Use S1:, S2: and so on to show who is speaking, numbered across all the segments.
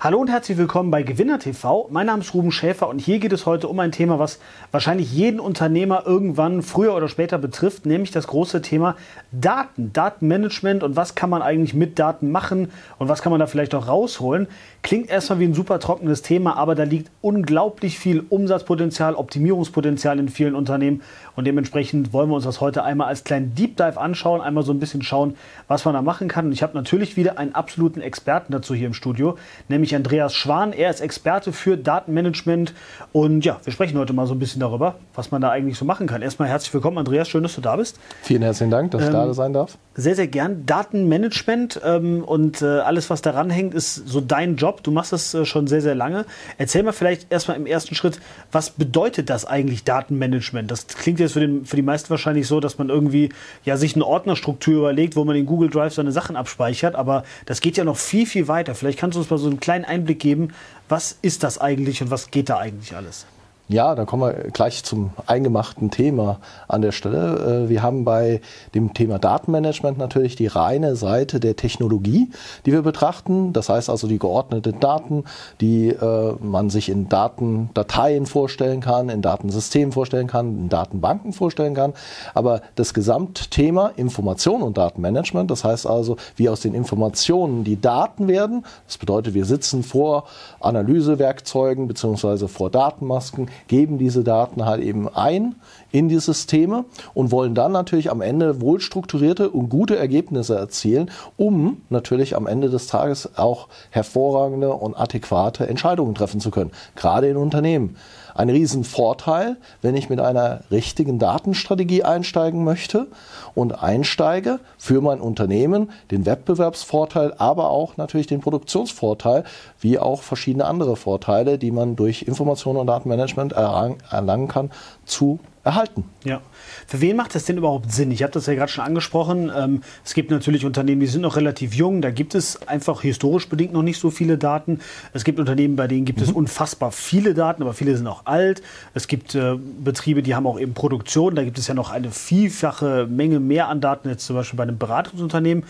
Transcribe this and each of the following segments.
S1: Hallo und herzlich willkommen bei Gewinner TV. Mein Name ist Ruben Schäfer und hier geht es heute um ein Thema, was wahrscheinlich jeden Unternehmer irgendwann früher oder später betrifft, nämlich das große Thema Daten, Datenmanagement und was kann man eigentlich mit Daten machen und was kann man da vielleicht auch rausholen. Klingt erstmal wie ein super trockenes Thema, aber da liegt unglaublich viel Umsatzpotenzial, Optimierungspotenzial in vielen Unternehmen und dementsprechend wollen wir uns das heute einmal als kleinen Deep Dive anschauen, einmal so ein bisschen schauen, was man da machen kann. Und ich habe natürlich wieder einen absoluten Experten dazu hier im Studio, nämlich Andreas Schwan. Er ist Experte für Datenmanagement und ja, wir sprechen heute mal so ein bisschen darüber, was man da eigentlich so machen kann. Erstmal herzlich willkommen, Andreas, schön, dass du da bist.
S2: Vielen herzlichen Dank, dass ich da ähm, sein darf.
S1: Sehr, sehr gern. Datenmanagement ähm, und äh, alles, was daran hängt, ist so dein Job. Job. Du machst das äh, schon sehr, sehr lange. Erzähl mal vielleicht erstmal im ersten Schritt, was bedeutet das eigentlich Datenmanagement? Das klingt jetzt für, den, für die meisten wahrscheinlich so, dass man irgendwie ja, sich eine Ordnerstruktur überlegt, wo man in Google Drive seine Sachen abspeichert. Aber das geht ja noch viel, viel weiter. Vielleicht kannst du uns mal so einen kleinen Einblick geben. Was ist das eigentlich und was geht da eigentlich alles?
S2: Ja, da kommen wir gleich zum eingemachten Thema an der Stelle. Äh, wir haben bei dem Thema Datenmanagement natürlich die reine Seite der Technologie, die wir betrachten. Das heißt also die geordneten Daten, die äh, man sich in Datendateien vorstellen kann, in Datensystemen vorstellen kann, in Datenbanken vorstellen kann. Aber das Gesamtthema Information und Datenmanagement, das heißt also, wie aus den Informationen die Daten werden. Das bedeutet, wir sitzen vor Analysewerkzeugen beziehungsweise vor Datenmasken, geben diese Daten halt eben ein in die Systeme und wollen dann natürlich am Ende wohlstrukturierte und gute Ergebnisse erzielen, um natürlich am Ende des Tages auch hervorragende und adäquate Entscheidungen treffen zu können, gerade in Unternehmen ein Riesenvorteil, wenn ich mit einer richtigen Datenstrategie einsteigen möchte und einsteige für mein Unternehmen, den Wettbewerbsvorteil, aber auch natürlich den Produktionsvorteil, wie auch verschiedene andere Vorteile, die man durch Information und Datenmanagement erlangen kann, zu erhalten.
S1: Ja. Für wen macht das denn überhaupt Sinn? Ich habe das ja gerade schon angesprochen. Ähm, es gibt natürlich Unternehmen, die sind noch relativ jung. Da gibt es einfach historisch bedingt noch nicht so viele Daten. Es gibt Unternehmen, bei denen gibt mhm. es unfassbar viele Daten, aber viele sind auch alt. Es gibt äh, Betriebe, die haben auch eben Produktion. Da gibt es ja noch eine vielfache Menge mehr an Daten, jetzt zum Beispiel bei einem Beratungsunternehmen.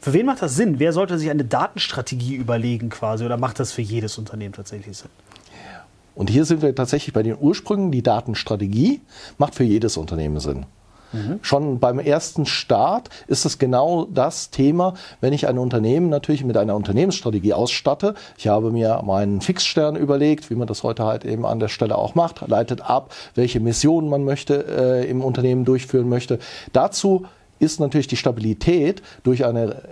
S1: Für wen macht das Sinn? Wer sollte sich eine Datenstrategie überlegen quasi? Oder macht das für jedes Unternehmen tatsächlich Sinn?
S2: Und hier sind wir tatsächlich bei den Ursprüngen. Die Datenstrategie macht für jedes Unternehmen Sinn. Mhm. Schon beim ersten Start ist es genau das Thema, wenn ich ein Unternehmen natürlich mit einer Unternehmensstrategie ausstatte. Ich habe mir meinen Fixstern überlegt, wie man das heute halt eben an der Stelle auch macht, leitet ab, welche Missionen man möchte äh, im Unternehmen durchführen möchte. Dazu ist natürlich die Stabilität durch eine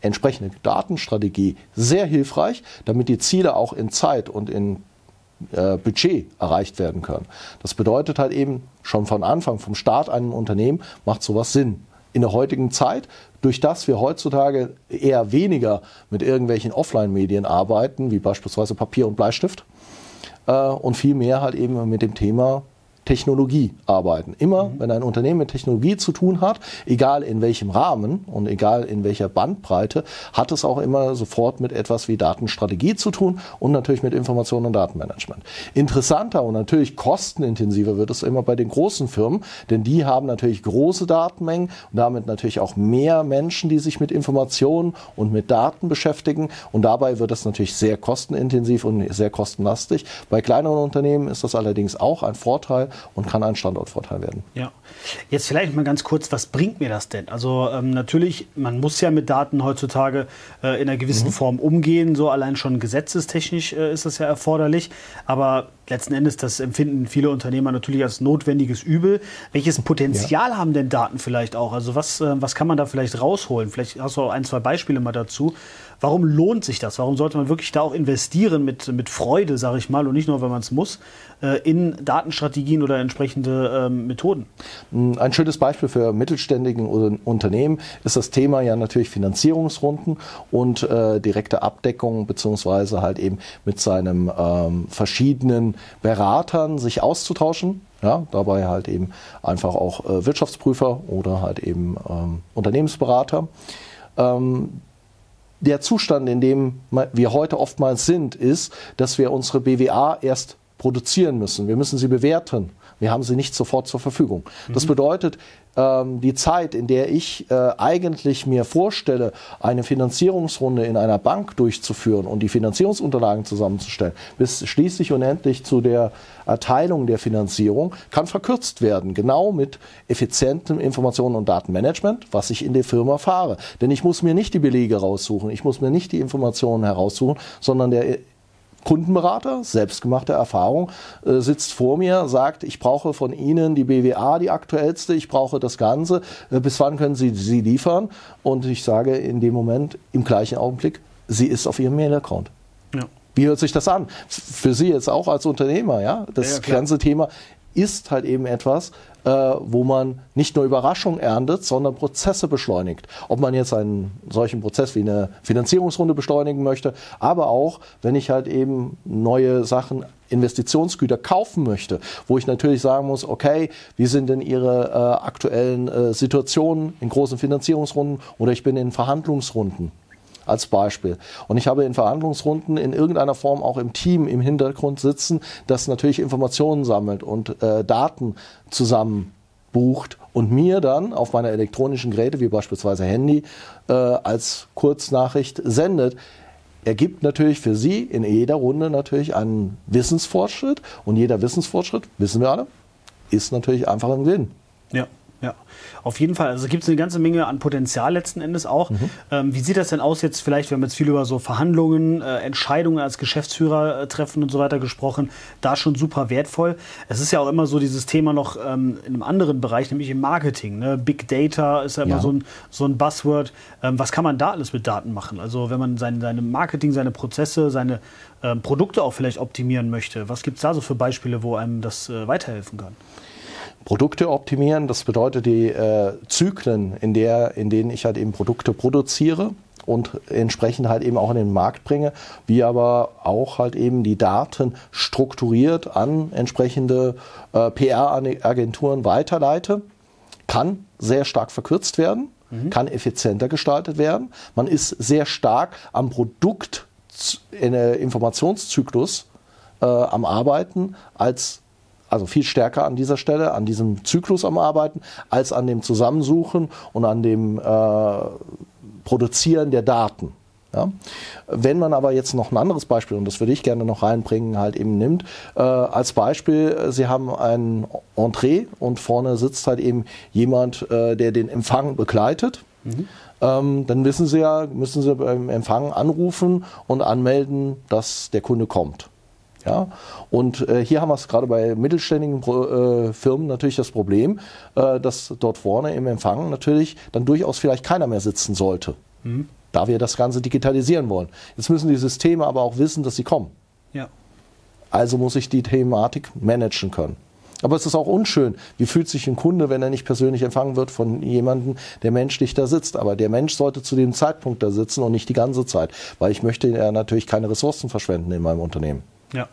S2: entsprechende Datenstrategie sehr hilfreich, damit die Ziele auch in Zeit und in äh, Budget erreicht werden können. Das bedeutet halt eben schon von Anfang, vom Start einem Unternehmen macht sowas Sinn. In der heutigen Zeit, durch das wir heutzutage eher weniger mit irgendwelchen Offline-Medien arbeiten, wie beispielsweise Papier und Bleistift, äh, und viel mehr halt eben mit dem Thema Technologie arbeiten. Immer, mhm. wenn ein Unternehmen mit Technologie zu tun hat, egal in welchem Rahmen und egal in welcher Bandbreite, hat es auch immer sofort mit etwas wie Datenstrategie zu tun und natürlich mit Information und Datenmanagement. Interessanter und natürlich kostenintensiver wird es immer bei den großen Firmen, denn die haben natürlich große Datenmengen und damit natürlich auch mehr Menschen, die sich mit Informationen und mit Daten beschäftigen und dabei wird es natürlich sehr kostenintensiv und sehr kostenlastig. Bei kleineren Unternehmen ist das allerdings auch ein Vorteil und kann ein Standortvorteil werden.
S1: Ja. Jetzt vielleicht mal ganz kurz, was bringt mir das denn? Also ähm, natürlich, man muss ja mit Daten heutzutage äh, in einer gewissen mhm. Form umgehen, so allein schon gesetzestechnisch äh, ist das ja erforderlich, aber letzten Endes, das empfinden viele Unternehmer natürlich als notwendiges Übel. Welches Potenzial ja. haben denn Daten vielleicht auch? Also was, äh, was kann man da vielleicht rausholen? Vielleicht hast du auch ein, zwei Beispiele mal dazu. Warum lohnt sich das? Warum sollte man wirklich da auch investieren mit, mit Freude, sage ich mal, und nicht nur, wenn man es muss, äh, in Datenstrategien oder entsprechende ähm, Methoden?
S2: Ein schönes Beispiel für mittelständigen Unternehmen ist das Thema ja natürlich Finanzierungsrunden und äh, direkte Abdeckung beziehungsweise halt eben mit seinem ähm, verschiedenen Beratern sich auszutauschen. Ja, dabei halt eben einfach auch äh, Wirtschaftsprüfer oder halt eben ähm, Unternehmensberater. Ähm, der Zustand, in dem wir heute oftmals sind, ist, dass wir unsere BWA erst produzieren müssen. Wir müssen sie bewerten. Wir haben sie nicht sofort zur Verfügung. Das mhm. bedeutet, ähm, die Zeit, in der ich äh, eigentlich mir vorstelle, eine Finanzierungsrunde in einer Bank durchzuführen und die Finanzierungsunterlagen zusammenzustellen, bis schließlich und endlich zu der Erteilung der Finanzierung, kann verkürzt werden. Genau mit effizientem Informationen- und Datenmanagement, was ich in der Firma fahre. Denn ich muss mir nicht die Belege raussuchen, ich muss mir nicht die Informationen heraussuchen, sondern der Kundenberater, selbstgemachte Erfahrung, äh, sitzt vor mir, sagt, ich brauche von Ihnen die BWA, die aktuellste, ich brauche das Ganze, äh, bis wann können Sie sie liefern? Und ich sage in dem Moment, im gleichen Augenblick, sie ist auf Ihrem Mail-Account. Ja. Wie hört sich das an? Für Sie jetzt auch als Unternehmer, ja? Das ja, ganze Thema ist halt eben etwas, äh, wo man nicht nur Überraschung erntet, sondern Prozesse beschleunigt. Ob man jetzt einen solchen Prozess wie eine Finanzierungsrunde beschleunigen möchte, aber auch, wenn ich halt eben neue Sachen Investitionsgüter kaufen möchte, wo ich natürlich sagen muss, okay, wie sind denn Ihre äh, aktuellen äh, Situationen in großen Finanzierungsrunden oder ich bin in Verhandlungsrunden als Beispiel. Und ich habe in Verhandlungsrunden in irgendeiner Form auch im Team im Hintergrund sitzen, das natürlich Informationen sammelt und äh, Daten zusammen bucht und mir dann auf meiner elektronischen Geräte, wie beispielsweise Handy, äh, als Kurznachricht sendet ergibt natürlich für Sie in jeder Runde natürlich einen Wissensfortschritt und jeder Wissensfortschritt, wissen wir alle, ist natürlich einfach ein Gewinn.
S1: Ja. Ja, auf jeden Fall. Also gibt es eine ganze Menge an Potenzial letzten Endes auch. Mhm. Ähm, wie sieht das denn aus jetzt vielleicht, wir haben jetzt viel über so Verhandlungen, äh, Entscheidungen als Geschäftsführer äh, treffen und so weiter gesprochen, da schon super wertvoll. Es ist ja auch immer so dieses Thema noch ähm, in einem anderen Bereich, nämlich im Marketing. Ne? Big Data ist ja immer ja. So, ein, so ein Buzzword. Ähm, was kann man da alles mit Daten machen? Also wenn man sein, seine Marketing, seine Prozesse, seine ähm, Produkte auch vielleicht optimieren möchte, was gibt es da so für Beispiele, wo einem das äh, weiterhelfen kann?
S2: Produkte optimieren. Das bedeutet die äh, Zyklen, in, der, in denen ich halt eben Produkte produziere und entsprechend halt eben auch in den Markt bringe, wie aber auch halt eben die Daten strukturiert an entsprechende äh, PR-Agenturen weiterleite, kann sehr stark verkürzt werden, mhm. kann effizienter gestaltet werden. Man ist sehr stark am Produkt in Informationszyklus äh, am Arbeiten als also viel stärker an dieser Stelle, an diesem Zyklus am Arbeiten, als an dem Zusammensuchen und an dem äh, Produzieren der Daten. Ja? Wenn man aber jetzt noch ein anderes Beispiel, und das würde ich gerne noch reinbringen, halt eben nimmt, äh, als Beispiel, Sie haben ein Entree und vorne sitzt halt eben jemand, äh, der den Empfang begleitet. Mhm. Ähm, dann wissen Sie ja, müssen Sie beim Empfang anrufen und anmelden, dass der Kunde kommt. Ja? Und äh, hier haben wir es gerade bei mittelständigen äh, Firmen natürlich das Problem, äh, dass dort vorne im Empfang natürlich dann durchaus vielleicht keiner mehr sitzen sollte, mhm. da wir das Ganze digitalisieren wollen. Jetzt müssen die Systeme aber auch wissen, dass sie kommen. Ja. Also muss ich die Thematik managen können. Aber es ist auch unschön. Wie fühlt sich ein Kunde, wenn er nicht persönlich empfangen wird von jemandem, der menschlich da sitzt? Aber der Mensch sollte zu dem Zeitpunkt da sitzen und nicht die ganze Zeit, weil ich möchte ja natürlich keine Ressourcen verschwenden in meinem Unternehmen. Ja.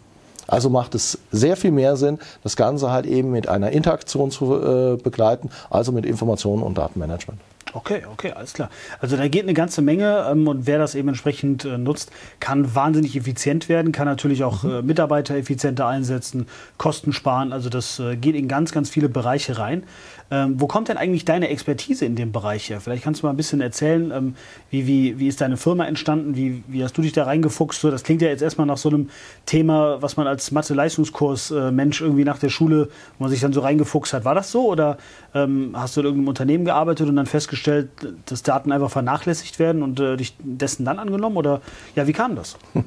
S2: Also macht es sehr viel mehr Sinn, das Ganze halt eben mit einer Interaktion zu äh, begleiten, also mit Informationen und Datenmanagement.
S1: Okay, okay, alles klar. Also da geht eine ganze Menge ähm, und wer das eben entsprechend äh, nutzt, kann wahnsinnig effizient werden, kann natürlich auch mhm. äh, Mitarbeiter effizienter einsetzen, Kosten sparen. Also das äh, geht in ganz, ganz viele Bereiche rein. Ähm, wo kommt denn eigentlich deine Expertise in dem Bereich her? Vielleicht kannst du mal ein bisschen erzählen, ähm, wie, wie, wie ist deine Firma entstanden? Wie, wie hast du dich da reingefuchst? So, das klingt ja jetzt erstmal nach so einem Thema, was man als Mathe-Leistungskurs-Mensch irgendwie nach der Schule, wo man sich dann so reingefuchst hat. War das so? Oder ähm, hast du in irgendeinem Unternehmen gearbeitet und dann festgestellt, dass Daten einfach vernachlässigt werden und äh, dich dessen dann angenommen? Oder ja, wie kam das?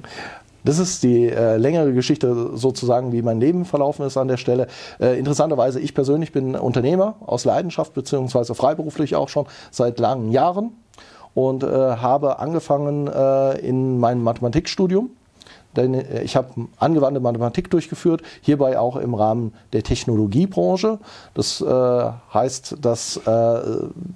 S2: Das ist die äh, längere Geschichte sozusagen, wie mein Leben verlaufen ist an der Stelle. Äh, interessanterweise, ich persönlich bin Unternehmer aus Leidenschaft, beziehungsweise freiberuflich auch schon seit langen Jahren und äh, habe angefangen äh, in meinem Mathematikstudium denn äh, ich habe angewandte Mathematik durchgeführt, hierbei auch im Rahmen der Technologiebranche. Das äh, heißt, dass äh,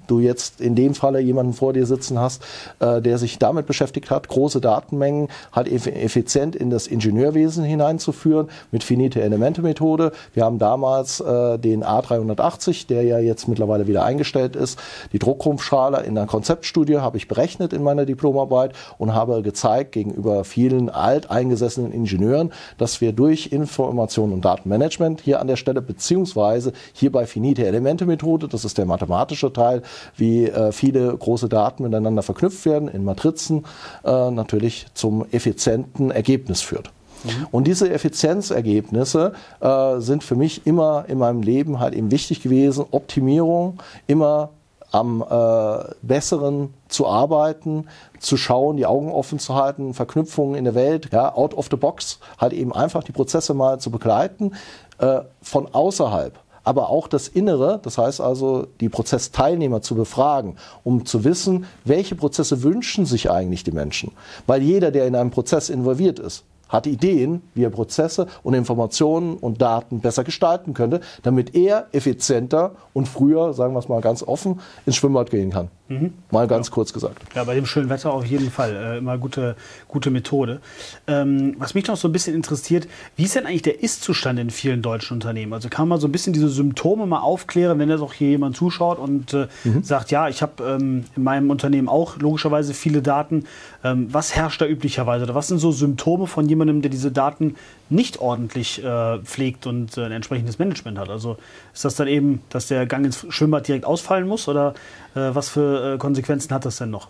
S2: du jetzt in dem Falle jemanden vor dir sitzen hast, äh, der sich damit beschäftigt hat, große Datenmengen halt effizient in das Ingenieurwesen hineinzuführen mit finite Elemente Methode. Wir haben damals äh, den A380, der ja jetzt mittlerweile wieder eingestellt ist, die Druckrumpfschale in einer Konzeptstudie habe ich berechnet in meiner Diplomarbeit und habe gezeigt gegenüber vielen alteingesessenen Ingenieuren, dass wir durch Information und Datenmanagement hier an der Stelle beziehungsweise hier bei finite Elemente Methode, das ist der mathematische Teil, wie äh, viele große Daten miteinander verknüpft werden in Matrizen, äh, natürlich zum effizienten Ergebnis führt. Mhm. Und diese Effizienzergebnisse äh, sind für mich immer in meinem Leben halt eben wichtig gewesen. Optimierung, immer am äh, Besseren zu arbeiten, zu schauen, die Augen offen zu halten, Verknüpfungen in der Welt, ja, out of the box, halt eben einfach die Prozesse mal zu begleiten, äh, von außerhalb aber auch das Innere, das heißt also die Prozessteilnehmer zu befragen, um zu wissen, welche Prozesse wünschen sich eigentlich die Menschen. Weil jeder, der in einem Prozess involviert ist, hat Ideen, wie er Prozesse und Informationen und Daten besser gestalten könnte, damit er effizienter und früher, sagen wir es mal ganz offen, ins Schwimmbad gehen kann. Mhm. Mal ganz ja. kurz gesagt.
S1: Ja, bei dem schönen Wetter auf jeden Fall. Äh, immer gute, gute Methode. Ähm, was mich noch so ein bisschen interessiert, wie ist denn eigentlich der Ist-Zustand in vielen deutschen Unternehmen? Also kann man so ein bisschen diese Symptome mal aufklären, wenn jetzt auch hier jemand zuschaut und äh, mhm. sagt, ja, ich habe ähm, in meinem Unternehmen auch logischerweise viele Daten. Ähm, was herrscht da üblicherweise? Oder was sind so Symptome von jemandem, der diese Daten nicht ordentlich äh, pflegt und äh, ein entsprechendes Management hat? Also ist das dann eben, dass der Gang ins Schwimmbad direkt ausfallen muss oder äh, was für äh, Konsequenzen hat das denn noch?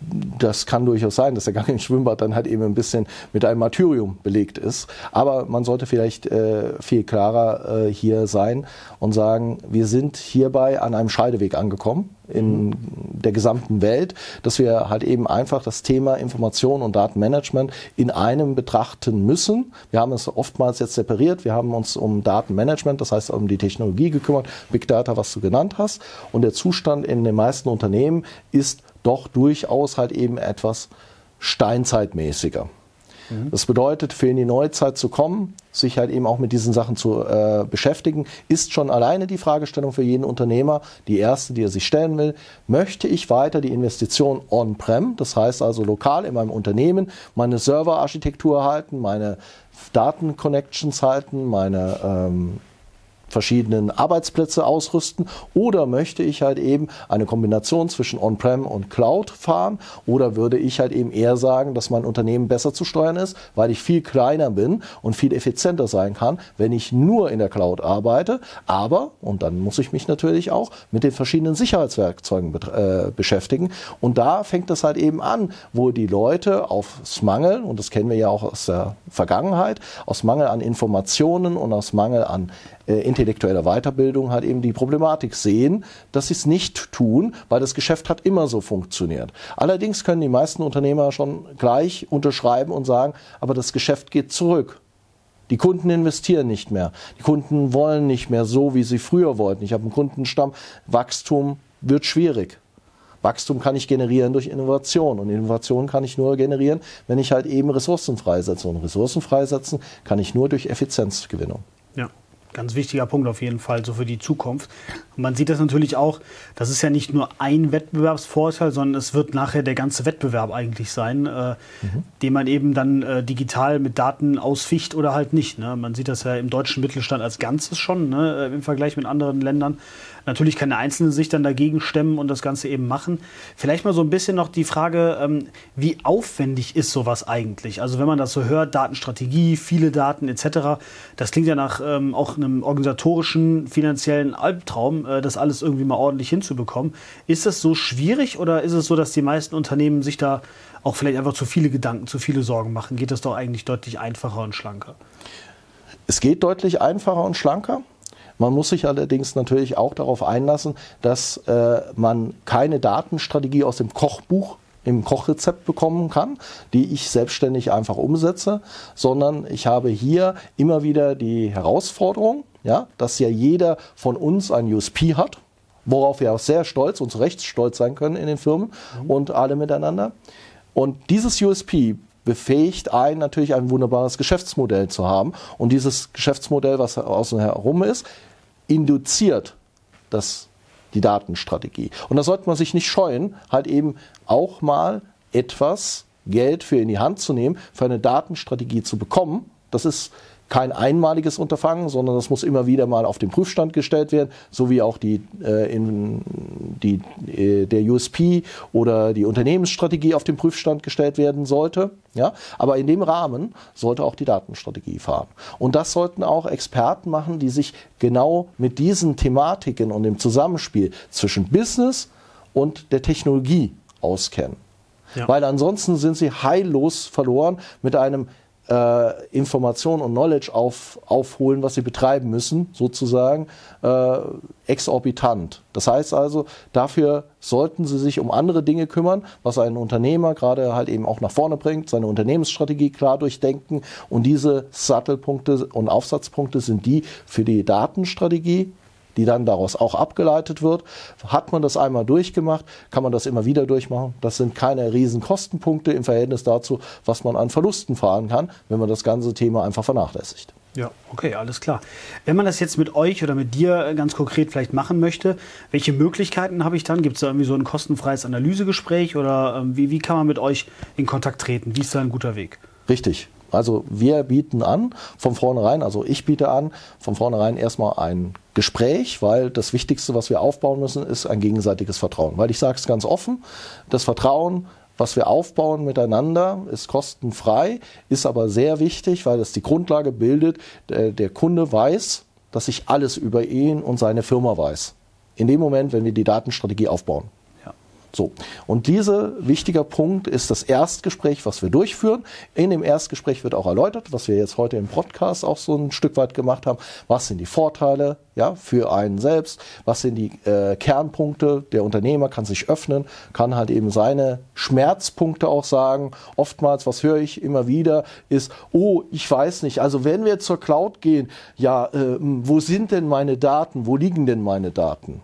S2: Das kann durchaus sein, dass der Gang ins Schwimmbad dann halt eben ein bisschen mit einem Martyrium belegt ist. Aber man sollte vielleicht äh, viel klarer äh, hier sein und sagen, wir sind hierbei an einem Scheideweg angekommen in der gesamten Welt, dass wir halt eben einfach das Thema Information und Datenmanagement in einem betrachten müssen. Wir haben es oftmals jetzt separiert. Wir haben uns um Datenmanagement, das heißt um die Technologie gekümmert, Big Data, was du genannt hast. Und der Zustand in den meisten Unternehmen ist doch durchaus halt eben etwas steinzeitmäßiger. Mhm. Das bedeutet, für in die Neuzeit zu kommen, sich halt eben auch mit diesen Sachen zu äh, beschäftigen, ist schon alleine die Fragestellung für jeden Unternehmer, die erste, die er sich stellen will. Möchte ich weiter die Investition on-prem, das heißt also lokal in meinem Unternehmen, meine Serverarchitektur halten, meine Datenconnections halten, meine ähm, verschiedenen Arbeitsplätze ausrüsten? Oder möchte ich halt eben eine Kombination zwischen On-Prem und Cloud fahren? Oder würde ich halt eben eher sagen, dass mein Unternehmen besser zu steuern ist, weil ich viel kleiner bin und viel effizienter sein kann, wenn ich nur in der Cloud arbeite, aber, und dann muss ich mich natürlich auch mit den verschiedenen Sicherheitswerkzeugen äh, beschäftigen. Und da fängt es halt eben an, wo die Leute aufs Mangel, und das kennen wir ja auch aus der Vergangenheit, aus Mangel an Informationen und aus Mangel an äh, intellektueller Weiterbildung halt eben die Problematik sehen, dass sie es nicht tun, weil das Geschäft hat immer so funktioniert. Allerdings können die meisten Unternehmer schon gleich unterschreiben und sagen, aber das Geschäft geht zurück. Die Kunden investieren nicht mehr. Die Kunden wollen nicht mehr so, wie sie früher wollten. Ich habe einen Kundenstamm. Wachstum wird schwierig. Wachstum kann ich generieren durch Innovation und Innovation kann ich nur generieren, wenn ich halt eben Ressourcen freisetze. Und Ressourcen freisetzen kann ich nur durch Effizienzgewinnung.
S1: Ganz wichtiger Punkt auf jeden Fall, so für die Zukunft. Und man sieht das natürlich auch, das ist ja nicht nur ein Wettbewerbsvorteil, sondern es wird nachher der ganze Wettbewerb eigentlich sein, äh, mhm. den man eben dann äh, digital mit Daten ausficht oder halt nicht. Ne? Man sieht das ja im deutschen Mittelstand als Ganzes schon ne? im Vergleich mit anderen Ländern. Natürlich kann der Einzelne sich dann dagegen stemmen und das Ganze eben machen. Vielleicht mal so ein bisschen noch die Frage, ähm, wie aufwendig ist sowas eigentlich? Also wenn man das so hört, Datenstrategie, viele Daten etc., das klingt ja nach ähm, auch einem organisatorischen, finanziellen Albtraum, äh, das alles irgendwie mal ordentlich hinzubekommen. Ist das so schwierig oder ist es so, dass die meisten Unternehmen sich da auch vielleicht einfach zu viele Gedanken, zu viele Sorgen machen? Geht das doch eigentlich deutlich einfacher und schlanker?
S2: Es geht deutlich einfacher und schlanker. Man muss sich allerdings natürlich auch darauf einlassen, dass äh, man keine Datenstrategie aus dem Kochbuch im Kochrezept bekommen kann, die ich selbstständig einfach umsetze, sondern ich habe hier immer wieder die Herausforderung, ja, dass ja jeder von uns ein USP hat, worauf wir auch sehr stolz und zu Recht stolz sein können in den Firmen mhm. und alle miteinander. Und dieses USP befähigt einen natürlich ein wunderbares Geschäftsmodell zu haben. Und dieses Geschäftsmodell, was außen herum ist, induziert das, die Datenstrategie. Und da sollte man sich nicht scheuen, halt eben auch mal etwas Geld für in die Hand zu nehmen, für eine Datenstrategie zu bekommen. Das ist kein einmaliges Unterfangen, sondern das muss immer wieder mal auf den Prüfstand gestellt werden, so wie auch die, äh, in, die, äh, der USP oder die Unternehmensstrategie auf den Prüfstand gestellt werden sollte. Ja? Aber in dem Rahmen sollte auch die Datenstrategie fahren. Und das sollten auch Experten machen, die sich genau mit diesen Thematiken und dem Zusammenspiel zwischen Business und der Technologie auskennen. Ja. Weil ansonsten sind sie heillos verloren mit einem äh, Information und Knowledge auf, aufholen, was sie betreiben müssen, sozusagen, äh, exorbitant. Das heißt also, dafür sollten sie sich um andere Dinge kümmern, was einen Unternehmer gerade halt eben auch nach vorne bringt, seine Unternehmensstrategie klar durchdenken. Und diese Sattelpunkte und Aufsatzpunkte sind die für die Datenstrategie, die dann daraus auch abgeleitet wird. Hat man das einmal durchgemacht, kann man das immer wieder durchmachen. Das sind keine riesen Kostenpunkte im Verhältnis dazu, was man an Verlusten fahren kann, wenn man das ganze Thema einfach vernachlässigt.
S1: Ja, okay, alles klar. Wenn man das jetzt mit euch oder mit dir ganz konkret vielleicht machen möchte, welche Möglichkeiten habe ich dann? Gibt es da irgendwie so ein kostenfreies Analysegespräch oder ähm, wie, wie kann man mit euch in Kontakt treten? Wie ist da ein guter Weg?
S2: Richtig. Also wir bieten an, von vornherein, also ich biete an, von vornherein erstmal ein Gespräch, weil das Wichtigste, was wir aufbauen müssen, ist ein gegenseitiges Vertrauen. Weil ich sage es ganz offen, das Vertrauen, was wir aufbauen miteinander, ist kostenfrei, ist aber sehr wichtig, weil es die Grundlage bildet, der Kunde weiß, dass ich alles über ihn und seine Firma weiß. In dem Moment, wenn wir die Datenstrategie aufbauen. So. Und dieser wichtiger Punkt ist das Erstgespräch, was wir durchführen. In dem Erstgespräch wird auch erläutert, was wir jetzt heute im Podcast auch so ein Stück weit gemacht haben. Was sind die Vorteile, ja, für einen selbst? Was sind die äh, Kernpunkte? Der Unternehmer kann sich öffnen, kann halt eben seine Schmerzpunkte auch sagen. Oftmals, was höre ich immer wieder, ist, oh, ich weiß nicht. Also wenn wir zur Cloud gehen, ja, äh, wo sind denn meine Daten? Wo liegen denn meine Daten?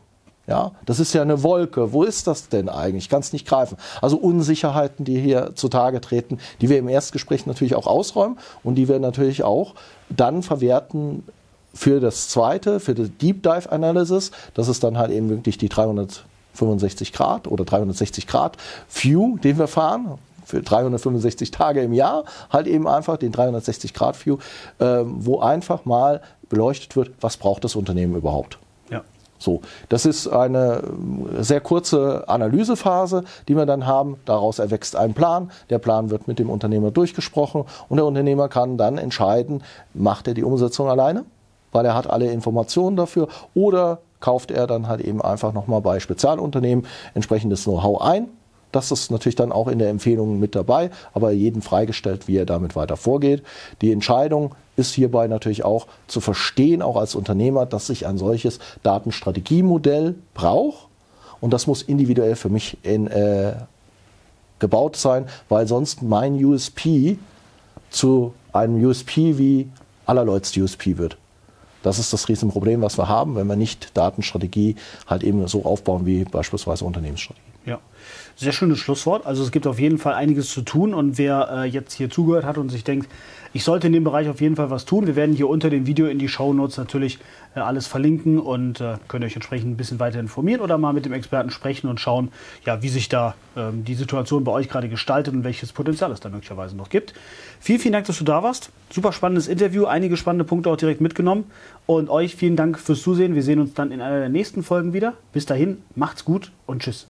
S2: Ja, das ist ja eine Wolke. Wo ist das denn eigentlich? Ich kann es nicht greifen. Also Unsicherheiten, die hier zutage treten, die wir im Erstgespräch natürlich auch ausräumen und die wir natürlich auch dann verwerten für das zweite, für die Deep Dive Analysis. Das ist dann halt eben wirklich die 365 Grad oder 360 Grad View, den wir fahren für 365 Tage im Jahr, halt eben einfach den 360 Grad View, äh, wo einfach mal beleuchtet wird, was braucht das Unternehmen überhaupt. So, das ist eine äh, sehr kurze Analysephase, die wir dann haben. Daraus erwächst ein Plan. Der Plan wird mit dem Unternehmer durchgesprochen und der Unternehmer kann dann entscheiden, macht er die Umsetzung alleine, weil er hat alle Informationen dafür oder kauft er dann halt eben einfach nochmal bei Spezialunternehmen entsprechendes Know-how ein das ist natürlich dann auch in der Empfehlung mit dabei, aber jedem freigestellt, wie er damit weiter vorgeht. Die Entscheidung ist hierbei natürlich auch zu verstehen, auch als Unternehmer, dass ich ein solches Datenstrategiemodell brauche. Und das muss individuell für mich in, äh, gebaut sein, weil sonst mein USP zu einem USP wie allerleuts USP wird. Das ist das Riesenproblem, was wir haben, wenn wir nicht Datenstrategie halt eben so aufbauen wie beispielsweise Unternehmensstrategie.
S1: Ja. Sehr schönes Schlusswort. Also es gibt auf jeden Fall einiges zu tun und wer äh, jetzt hier zugehört hat und sich denkt, ich sollte in dem Bereich auf jeden Fall was tun. Wir werden hier unter dem Video in die Show Notes natürlich äh, alles verlinken und äh, könnt euch entsprechend ein bisschen weiter informieren oder mal mit dem Experten sprechen und schauen, ja, wie sich da ähm, die Situation bei euch gerade gestaltet und welches Potenzial es da möglicherweise noch gibt. Vielen, vielen Dank, dass du da warst. Super spannendes Interview, einige spannende Punkte auch direkt mitgenommen. Und euch vielen Dank fürs Zusehen. Wir sehen uns dann in einer der nächsten Folgen wieder. Bis dahin, macht's gut und tschüss.